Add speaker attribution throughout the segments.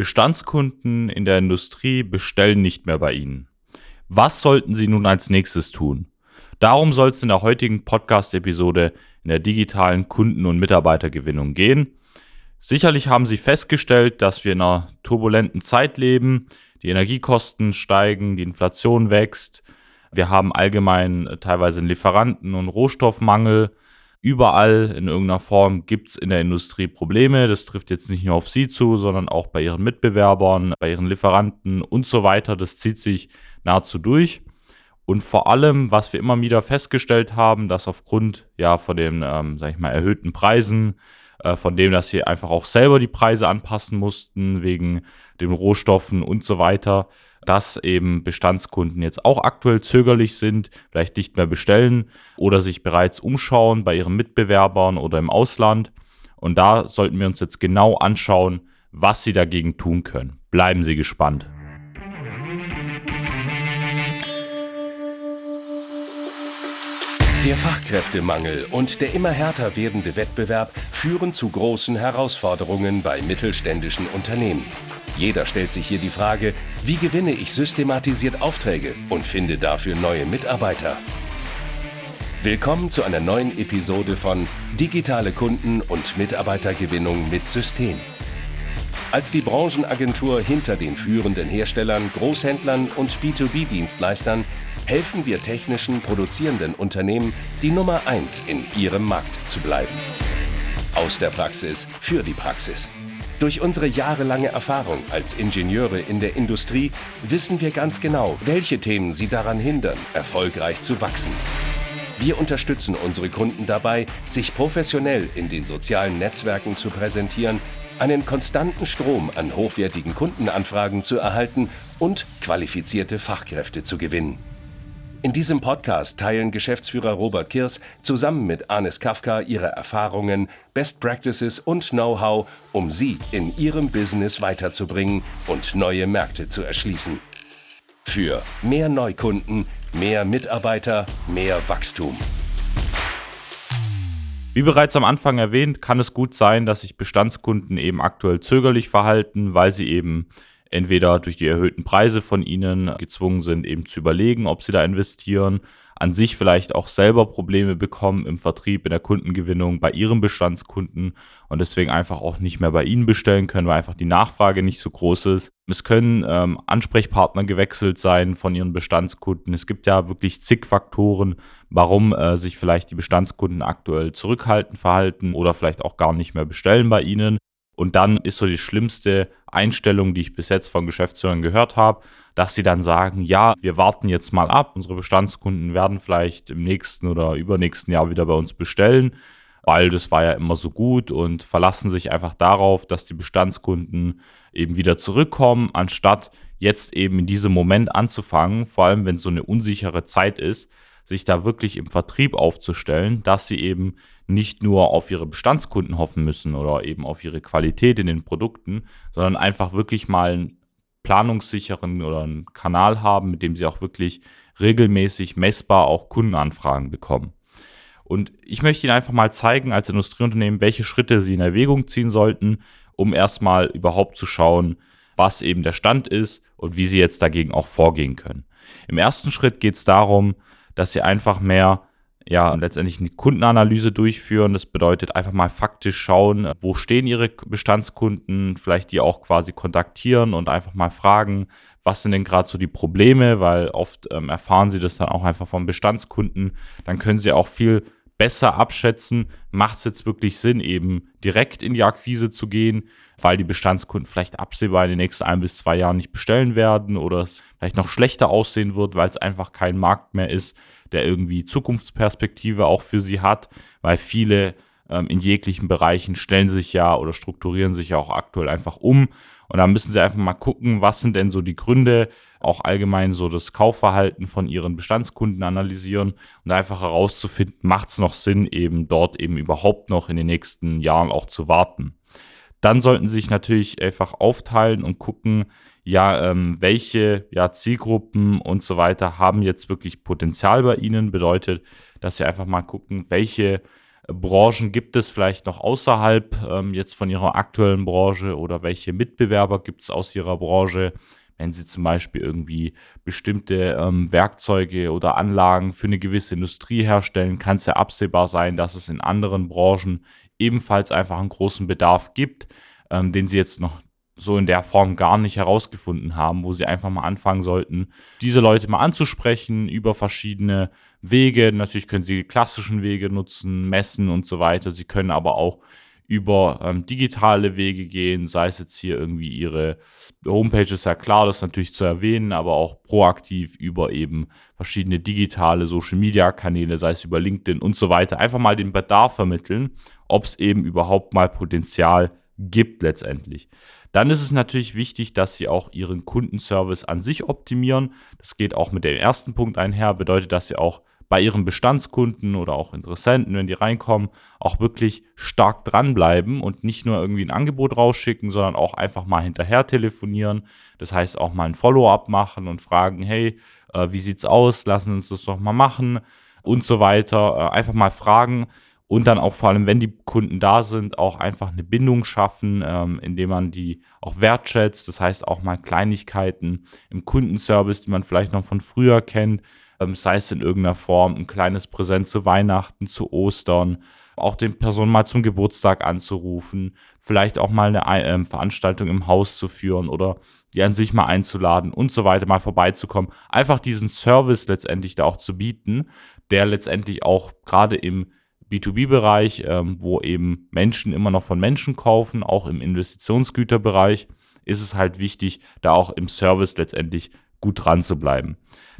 Speaker 1: Bestandskunden in der Industrie bestellen nicht mehr bei Ihnen. Was sollten Sie nun als nächstes tun? Darum soll es in der heutigen Podcast-Episode in der digitalen Kunden- und Mitarbeitergewinnung gehen. Sicherlich haben Sie festgestellt, dass wir in einer turbulenten Zeit leben. Die Energiekosten steigen, die Inflation wächst. Wir haben allgemein teilweise einen Lieferanten- und Rohstoffmangel. Überall in irgendeiner Form gibt es in der Industrie Probleme. Das trifft jetzt nicht nur auf Sie zu, sondern auch bei Ihren Mitbewerbern, bei Ihren Lieferanten und so weiter. Das zieht sich nahezu durch. Und vor allem, was wir immer wieder festgestellt haben, dass aufgrund ja von den, ähm, sag ich mal, erhöhten Preisen, äh, von dem, dass sie einfach auch selber die Preise anpassen mussten, wegen den Rohstoffen und so weiter, dass eben Bestandskunden jetzt auch aktuell zögerlich sind, vielleicht nicht mehr bestellen oder sich bereits umschauen bei ihren Mitbewerbern oder im Ausland. Und da sollten wir uns jetzt genau anschauen, was sie dagegen tun können. Bleiben Sie gespannt.
Speaker 2: Der Fachkräftemangel und der immer härter werdende Wettbewerb führen zu großen Herausforderungen bei mittelständischen Unternehmen. Jeder stellt sich hier die Frage, wie gewinne ich systematisiert Aufträge und finde dafür neue Mitarbeiter? Willkommen zu einer neuen Episode von Digitale Kunden- und Mitarbeitergewinnung mit System. Als die Branchenagentur hinter den führenden Herstellern, Großhändlern und B2B-Dienstleistern helfen wir technischen produzierenden Unternehmen, die Nummer 1 in ihrem Markt zu bleiben. Aus der Praxis für die Praxis. Durch unsere jahrelange Erfahrung als Ingenieure in der Industrie wissen wir ganz genau, welche Themen sie daran hindern, erfolgreich zu wachsen. Wir unterstützen unsere Kunden dabei, sich professionell in den sozialen Netzwerken zu präsentieren, einen konstanten Strom an hochwertigen Kundenanfragen zu erhalten und qualifizierte Fachkräfte zu gewinnen. In diesem Podcast teilen Geschäftsführer Robert Kirs zusammen mit Anis Kafka ihre Erfahrungen, Best Practices und Know-how, um sie in ihrem Business weiterzubringen und neue Märkte zu erschließen. Für mehr Neukunden, mehr Mitarbeiter, mehr Wachstum.
Speaker 1: Wie bereits am Anfang erwähnt, kann es gut sein, dass sich Bestandskunden eben aktuell zögerlich verhalten, weil sie eben entweder durch die erhöhten Preise von ihnen gezwungen sind, eben zu überlegen, ob sie da investieren, an sich vielleicht auch selber Probleme bekommen im Vertrieb, in der Kundengewinnung bei ihren Bestandskunden und deswegen einfach auch nicht mehr bei ihnen bestellen können, weil einfach die Nachfrage nicht so groß ist. Es können ähm, Ansprechpartner gewechselt sein von ihren Bestandskunden. Es gibt ja wirklich zig Faktoren, warum äh, sich vielleicht die Bestandskunden aktuell zurückhalten, verhalten oder vielleicht auch gar nicht mehr bestellen bei ihnen. Und dann ist so die schlimmste Einstellung, die ich bis jetzt von Geschäftsführern gehört habe, dass sie dann sagen, ja, wir warten jetzt mal ab, unsere Bestandskunden werden vielleicht im nächsten oder übernächsten Jahr wieder bei uns bestellen, weil das war ja immer so gut und verlassen sich einfach darauf, dass die Bestandskunden eben wieder zurückkommen, anstatt jetzt eben in diesem Moment anzufangen, vor allem wenn es so eine unsichere Zeit ist, sich da wirklich im Vertrieb aufzustellen, dass sie eben nicht nur auf ihre Bestandskunden hoffen müssen oder eben auf ihre Qualität in den Produkten, sondern einfach wirklich mal einen planungssicheren oder einen Kanal haben, mit dem sie auch wirklich regelmäßig messbar auch Kundenanfragen bekommen. Und ich möchte Ihnen einfach mal zeigen als Industrieunternehmen, welche Schritte Sie in Erwägung ziehen sollten, um erstmal überhaupt zu schauen, was eben der Stand ist und wie Sie jetzt dagegen auch vorgehen können. Im ersten Schritt geht es darum, dass Sie einfach mehr ja, letztendlich eine Kundenanalyse durchführen. Das bedeutet einfach mal faktisch schauen, wo stehen Ihre Bestandskunden, vielleicht die auch quasi kontaktieren und einfach mal fragen, was sind denn gerade so die Probleme, weil oft ähm, erfahren Sie das dann auch einfach vom Bestandskunden. Dann können Sie auch viel besser abschätzen, macht es jetzt wirklich Sinn, eben direkt in die Akquise zu gehen, weil die Bestandskunden vielleicht absehbar in den nächsten ein bis zwei Jahren nicht bestellen werden oder es vielleicht noch schlechter aussehen wird, weil es einfach kein Markt mehr ist, der irgendwie Zukunftsperspektive auch für sie hat, weil viele ähm, in jeglichen Bereichen stellen sich ja oder strukturieren sich ja auch aktuell einfach um. Und da müssen sie einfach mal gucken, was sind denn so die Gründe, auch allgemein so das Kaufverhalten von ihren Bestandskunden analysieren und einfach herauszufinden, macht es noch Sinn, eben dort eben überhaupt noch in den nächsten Jahren auch zu warten. Dann sollten sie sich natürlich einfach aufteilen und gucken, ja, ähm, welche ja, Zielgruppen und so weiter haben jetzt wirklich Potenzial bei Ihnen. Bedeutet, dass Sie einfach mal gucken, welche Branchen gibt es vielleicht noch außerhalb ähm, jetzt von Ihrer aktuellen Branche oder welche Mitbewerber gibt es aus Ihrer Branche? Wenn Sie zum Beispiel irgendwie bestimmte ähm, Werkzeuge oder Anlagen für eine gewisse Industrie herstellen, kann es ja absehbar sein, dass es in anderen Branchen ebenfalls einfach einen großen Bedarf gibt, ähm, den Sie jetzt noch so in der Form gar nicht herausgefunden haben, wo sie einfach mal anfangen sollten, diese Leute mal anzusprechen über verschiedene Wege. Natürlich können sie die klassischen Wege nutzen, messen und so weiter. Sie können aber auch über ähm, digitale Wege gehen, sei es jetzt hier irgendwie ihre Homepage ist ja klar, das natürlich zu erwähnen, aber auch proaktiv über eben verschiedene digitale Social Media Kanäle, sei es über LinkedIn und so weiter, einfach mal den Bedarf vermitteln, ob es eben überhaupt mal Potenzial gibt letztendlich. Dann ist es natürlich wichtig, dass Sie auch Ihren Kundenservice an sich optimieren. Das geht auch mit dem ersten Punkt einher, bedeutet, dass Sie auch bei Ihren Bestandskunden oder auch Interessenten, wenn die reinkommen, auch wirklich stark dranbleiben und nicht nur irgendwie ein Angebot rausschicken, sondern auch einfach mal hinterher telefonieren. Das heißt auch mal ein Follow-up machen und fragen, hey, äh, wie sieht's aus? Lassen uns das doch mal machen und so weiter. Äh, einfach mal fragen und dann auch vor allem, wenn die Kunden da sind, auch einfach eine Bindung schaffen, ähm, indem man die auch wertschätzt. Das heißt auch mal Kleinigkeiten im Kundenservice, die man vielleicht noch von früher kennt, ähm, sei es in irgendeiner Form ein kleines Präsent zu Weihnachten, zu Ostern, auch den Personen mal zum Geburtstag anzurufen, vielleicht auch mal eine äh, Veranstaltung im Haus zu führen oder die an sich mal einzuladen und so weiter, mal vorbeizukommen. Einfach diesen Service letztendlich da auch zu bieten, der letztendlich auch gerade im B2B-Bereich, ähm, wo eben Menschen immer noch von Menschen kaufen, auch im Investitionsgüterbereich, ist es halt wichtig, da auch im Service letztendlich gut dran zu bleiben.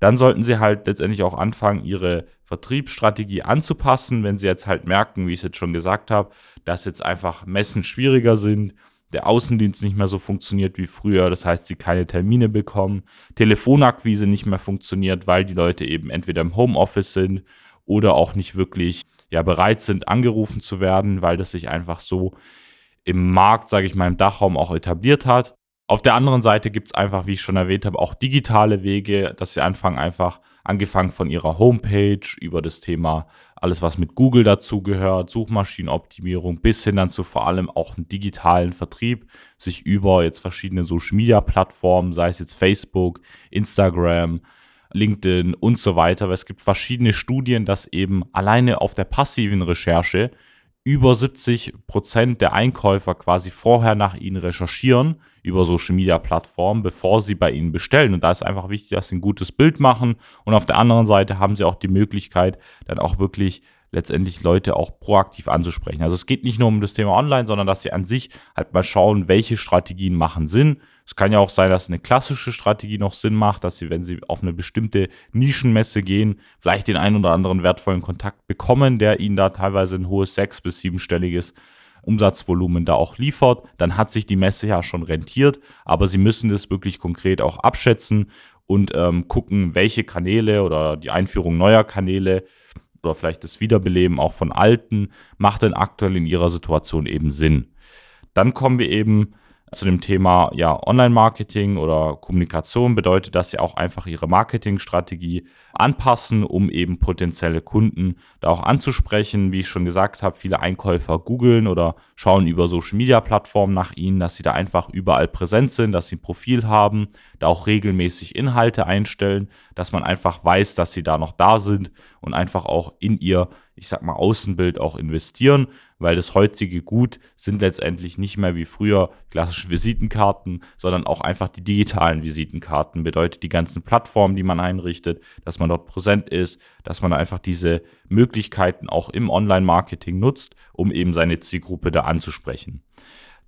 Speaker 1: Dann sollten Sie halt letztendlich auch anfangen, Ihre Vertriebsstrategie anzupassen, wenn Sie jetzt halt merken, wie ich es jetzt schon gesagt habe, dass jetzt einfach Messen schwieriger sind, der Außendienst nicht mehr so funktioniert wie früher, das heißt, sie keine Termine bekommen, Telefonakquise nicht mehr funktioniert, weil die Leute eben entweder im Homeoffice sind oder auch nicht wirklich ja bereit sind, angerufen zu werden, weil das sich einfach so im Markt, sage ich mal, im Dachraum auch etabliert hat. Auf der anderen Seite gibt es einfach, wie ich schon erwähnt habe, auch digitale Wege, dass sie anfangen einfach, angefangen von ihrer Homepage über das Thema alles, was mit Google dazugehört, Suchmaschinenoptimierung, bis hin dann zu vor allem auch einen digitalen Vertrieb, sich über jetzt verschiedene Social-Media-Plattformen, sei es jetzt Facebook, Instagram, LinkedIn und so weiter. Weil es gibt verschiedene Studien, dass eben alleine auf der passiven Recherche über 70 Prozent der Einkäufer quasi vorher nach ihnen recherchieren über Social Media Plattformen, bevor sie bei ihnen bestellen. Und da ist einfach wichtig, dass sie ein gutes Bild machen. Und auf der anderen Seite haben sie auch die Möglichkeit, dann auch wirklich letztendlich Leute auch proaktiv anzusprechen. Also es geht nicht nur um das Thema Online, sondern dass sie an sich halt mal schauen, welche Strategien machen Sinn. Es kann ja auch sein, dass eine klassische Strategie noch Sinn macht, dass sie, wenn sie auf eine bestimmte Nischenmesse gehen, vielleicht den einen oder anderen wertvollen Kontakt bekommen, der ihnen da teilweise ein hohes sechs- bis siebenstelliges Umsatzvolumen da auch liefert, dann hat sich die Messe ja schon rentiert, aber sie müssen das wirklich konkret auch abschätzen und ähm, gucken, welche Kanäle oder die Einführung neuer Kanäle oder vielleicht das Wiederbeleben auch von alten macht denn aktuell in ihrer Situation eben Sinn. Dann kommen wir eben zu dem Thema ja, Online-Marketing oder Kommunikation bedeutet, dass sie auch einfach ihre Marketingstrategie anpassen, um eben potenzielle Kunden da auch anzusprechen. Wie ich schon gesagt habe, viele Einkäufer googeln oder schauen über Social-Media-Plattformen nach ihnen, dass sie da einfach überall präsent sind, dass sie ein Profil haben, da auch regelmäßig Inhalte einstellen, dass man einfach weiß, dass sie da noch da sind und einfach auch in ihr, ich sag mal, Außenbild auch investieren weil das heutige Gut sind letztendlich nicht mehr wie früher klassische Visitenkarten, sondern auch einfach die digitalen Visitenkarten. Bedeutet die ganzen Plattformen, die man einrichtet, dass man dort präsent ist, dass man einfach diese Möglichkeiten auch im Online-Marketing nutzt, um eben seine Zielgruppe da anzusprechen.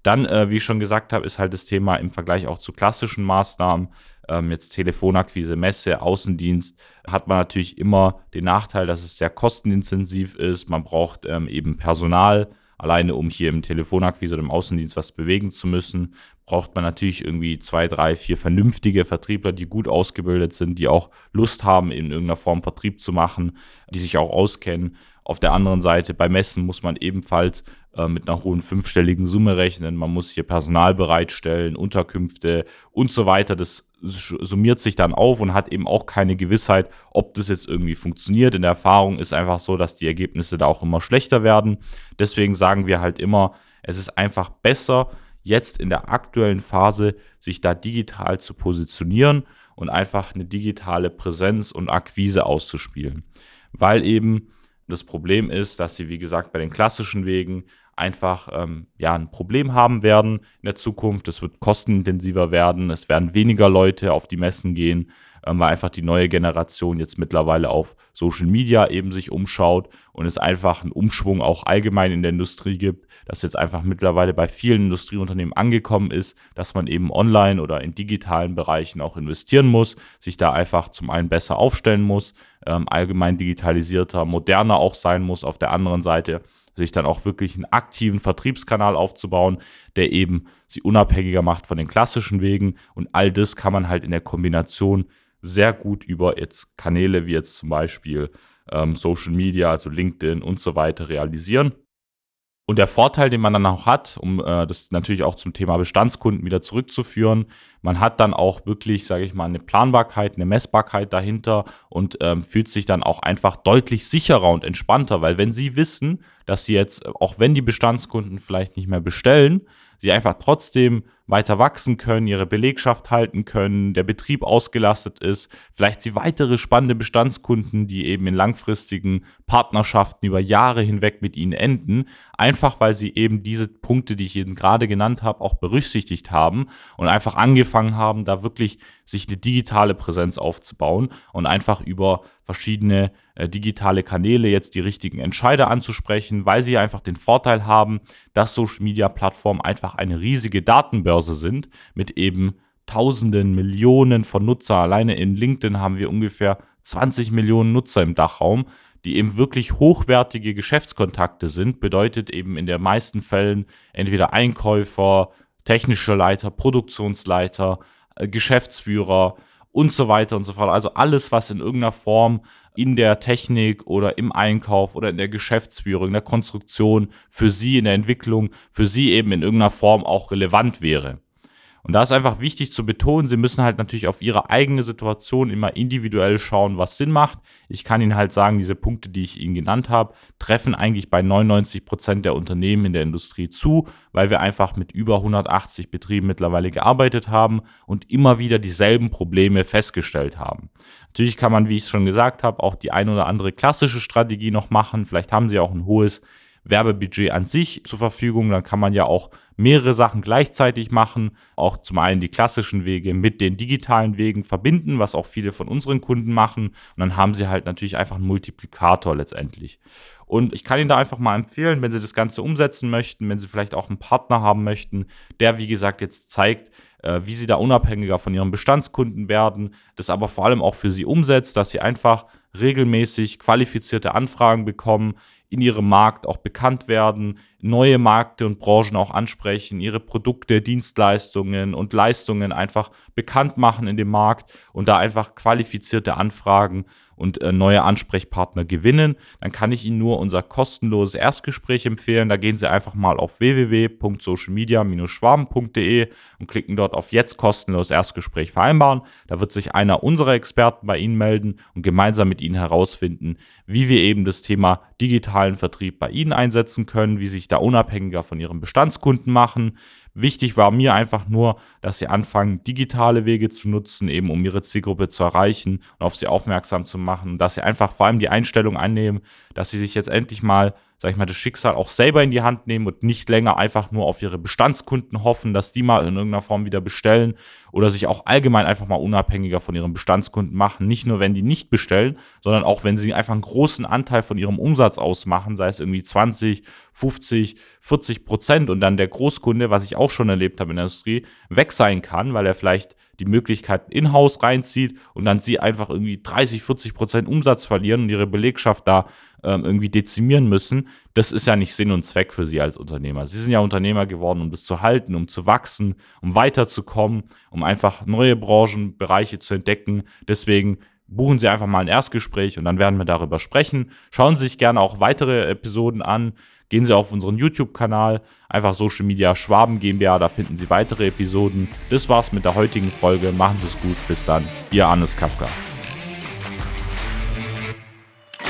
Speaker 1: Dann, äh, wie ich schon gesagt habe, ist halt das Thema im Vergleich auch zu klassischen Maßnahmen, ähm, jetzt Telefonakquise, Messe, Außendienst, hat man natürlich immer den Nachteil, dass es sehr kostenintensiv ist. Man braucht ähm, eben Personal. Alleine um hier im Telefonakquise oder im Außendienst was bewegen zu müssen, braucht man natürlich irgendwie zwei, drei, vier vernünftige Vertriebler, die gut ausgebildet sind, die auch Lust haben, in irgendeiner Form Vertrieb zu machen, die sich auch auskennen. Auf der anderen Seite bei Messen muss man ebenfalls äh, mit einer hohen fünfstelligen Summe rechnen. Man muss hier Personal bereitstellen, Unterkünfte und so weiter. Das summiert sich dann auf und hat eben auch keine Gewissheit, ob das jetzt irgendwie funktioniert. In der Erfahrung ist einfach so, dass die Ergebnisse da auch immer schlechter werden. Deswegen sagen wir halt immer, es ist einfach besser, jetzt in der aktuellen Phase sich da digital zu positionieren und einfach eine digitale Präsenz und Akquise auszuspielen. Weil eben das Problem ist, dass sie, wie gesagt, bei den klassischen Wegen einfach ähm, ja, ein Problem haben werden in der Zukunft. Es wird kostenintensiver werden, es werden weniger Leute auf die Messen gehen ähm, weil einfach die neue Generation jetzt mittlerweile auf Social Media eben sich umschaut und es einfach einen Umschwung auch allgemein in der Industrie gibt, dass jetzt einfach mittlerweile bei vielen Industrieunternehmen angekommen ist, dass man eben online oder in digitalen Bereichen auch investieren muss, sich da einfach zum einen besser aufstellen muss, ähm, allgemein digitalisierter, moderner auch sein muss auf der anderen Seite sich dann auch wirklich einen aktiven Vertriebskanal aufzubauen, der eben sie unabhängiger macht von den klassischen Wegen. Und all das kann man halt in der Kombination sehr gut über jetzt Kanäle wie jetzt zum Beispiel ähm, Social Media, also LinkedIn und so weiter realisieren. Und der Vorteil, den man dann auch hat, um äh, das natürlich auch zum Thema Bestandskunden wieder zurückzuführen, man hat dann auch wirklich, sage ich mal, eine Planbarkeit, eine Messbarkeit dahinter und ähm, fühlt sich dann auch einfach deutlich sicherer und entspannter, weil wenn Sie wissen, dass Sie jetzt, auch wenn die Bestandskunden vielleicht nicht mehr bestellen, sie einfach trotzdem weiter wachsen können, ihre Belegschaft halten können, der Betrieb ausgelastet ist, vielleicht sie weitere spannende Bestandskunden, die eben in langfristigen Partnerschaften über Jahre hinweg mit ihnen enden, einfach weil sie eben diese Punkte, die ich Ihnen gerade genannt habe, auch berücksichtigt haben und einfach angefangen haben, da wirklich sich eine digitale Präsenz aufzubauen und einfach über verschiedene äh, digitale Kanäle jetzt die richtigen Entscheider anzusprechen, weil sie einfach den Vorteil haben, dass Social Media Plattformen einfach eine riesige Datenbörse sind mit eben Tausenden, Millionen von Nutzer. Alleine in LinkedIn haben wir ungefähr 20 Millionen Nutzer im Dachraum, die eben wirklich hochwertige Geschäftskontakte sind. Bedeutet eben in den meisten Fällen entweder Einkäufer, technische Leiter, Produktionsleiter, äh, Geschäftsführer und so weiter und so fort. Also alles, was in irgendeiner Form in der Technik oder im Einkauf oder in der Geschäftsführung, in der Konstruktion für Sie in der Entwicklung, für Sie eben in irgendeiner Form auch relevant wäre. Und da ist einfach wichtig zu betonen, Sie müssen halt natürlich auf Ihre eigene Situation immer individuell schauen, was Sinn macht. Ich kann Ihnen halt sagen, diese Punkte, die ich Ihnen genannt habe, treffen eigentlich bei 99 Prozent der Unternehmen in der Industrie zu, weil wir einfach mit über 180 Betrieben mittlerweile gearbeitet haben und immer wieder dieselben Probleme festgestellt haben. Natürlich kann man, wie ich es schon gesagt habe, auch die ein oder andere klassische Strategie noch machen. Vielleicht haben Sie auch ein hohes Werbebudget an sich zur Verfügung. Dann kann man ja auch mehrere Sachen gleichzeitig machen. Auch zum einen die klassischen Wege mit den digitalen Wegen verbinden, was auch viele von unseren Kunden machen. Und dann haben sie halt natürlich einfach einen Multiplikator letztendlich. Und ich kann Ihnen da einfach mal empfehlen, wenn Sie das Ganze umsetzen möchten, wenn Sie vielleicht auch einen Partner haben möchten, der, wie gesagt, jetzt zeigt, äh, wie Sie da unabhängiger von Ihren Bestandskunden werden, das aber vor allem auch für Sie umsetzt, dass Sie einfach regelmäßig qualifizierte Anfragen bekommen, in ihrem Markt auch bekannt werden, neue Märkte und Branchen auch ansprechen, ihre Produkte, Dienstleistungen und Leistungen einfach bekannt machen in dem Markt und da einfach qualifizierte Anfragen und äh, neue Ansprechpartner gewinnen, dann kann ich Ihnen nur unser kostenloses Erstgespräch empfehlen. Da gehen Sie einfach mal auf www.socialmedia-schwaben.de und klicken dort auf jetzt kostenloses Erstgespräch vereinbaren. Da wird sich einer unserer Experten bei Ihnen melden und gemeinsam mit Ihnen herausfinden, wie wir eben das Thema digitalen Vertrieb bei Ihnen einsetzen können, wie sich da unabhängiger von Ihren Bestandskunden machen, Wichtig war mir einfach nur, dass sie anfangen, digitale Wege zu nutzen, eben um ihre Zielgruppe zu erreichen und auf sie aufmerksam zu machen. dass sie einfach vor allem die Einstellung annehmen, dass sie sich jetzt endlich mal sag ich mal, das Schicksal auch selber in die Hand nehmen und nicht länger einfach nur auf ihre Bestandskunden hoffen, dass die mal in irgendeiner Form wieder bestellen oder sich auch allgemein einfach mal unabhängiger von ihren Bestandskunden machen. Nicht nur, wenn die nicht bestellen, sondern auch, wenn sie einfach einen großen Anteil von ihrem Umsatz ausmachen, sei es irgendwie 20, 50, 40 Prozent und dann der Großkunde, was ich auch schon erlebt habe in der Industrie, weg sein kann, weil er vielleicht die Möglichkeit in-house reinzieht und dann sie einfach irgendwie 30, 40 Prozent Umsatz verlieren und ihre Belegschaft da ähm, irgendwie dezimieren müssen, das ist ja nicht Sinn und Zweck für sie als Unternehmer. Sie sind ja Unternehmer geworden, um das zu halten, um zu wachsen, um weiterzukommen, um einfach neue Branchenbereiche zu entdecken. Deswegen buchen Sie einfach mal ein Erstgespräch und dann werden wir darüber sprechen. Schauen Sie sich gerne auch weitere Episoden an. Gehen Sie auf unseren YouTube-Kanal, einfach Social Media Schwaben GmbH, da finden Sie weitere Episoden. Das war's mit der heutigen Folge. Machen Sie es gut. Bis dann. Ihr Hannes Kafka.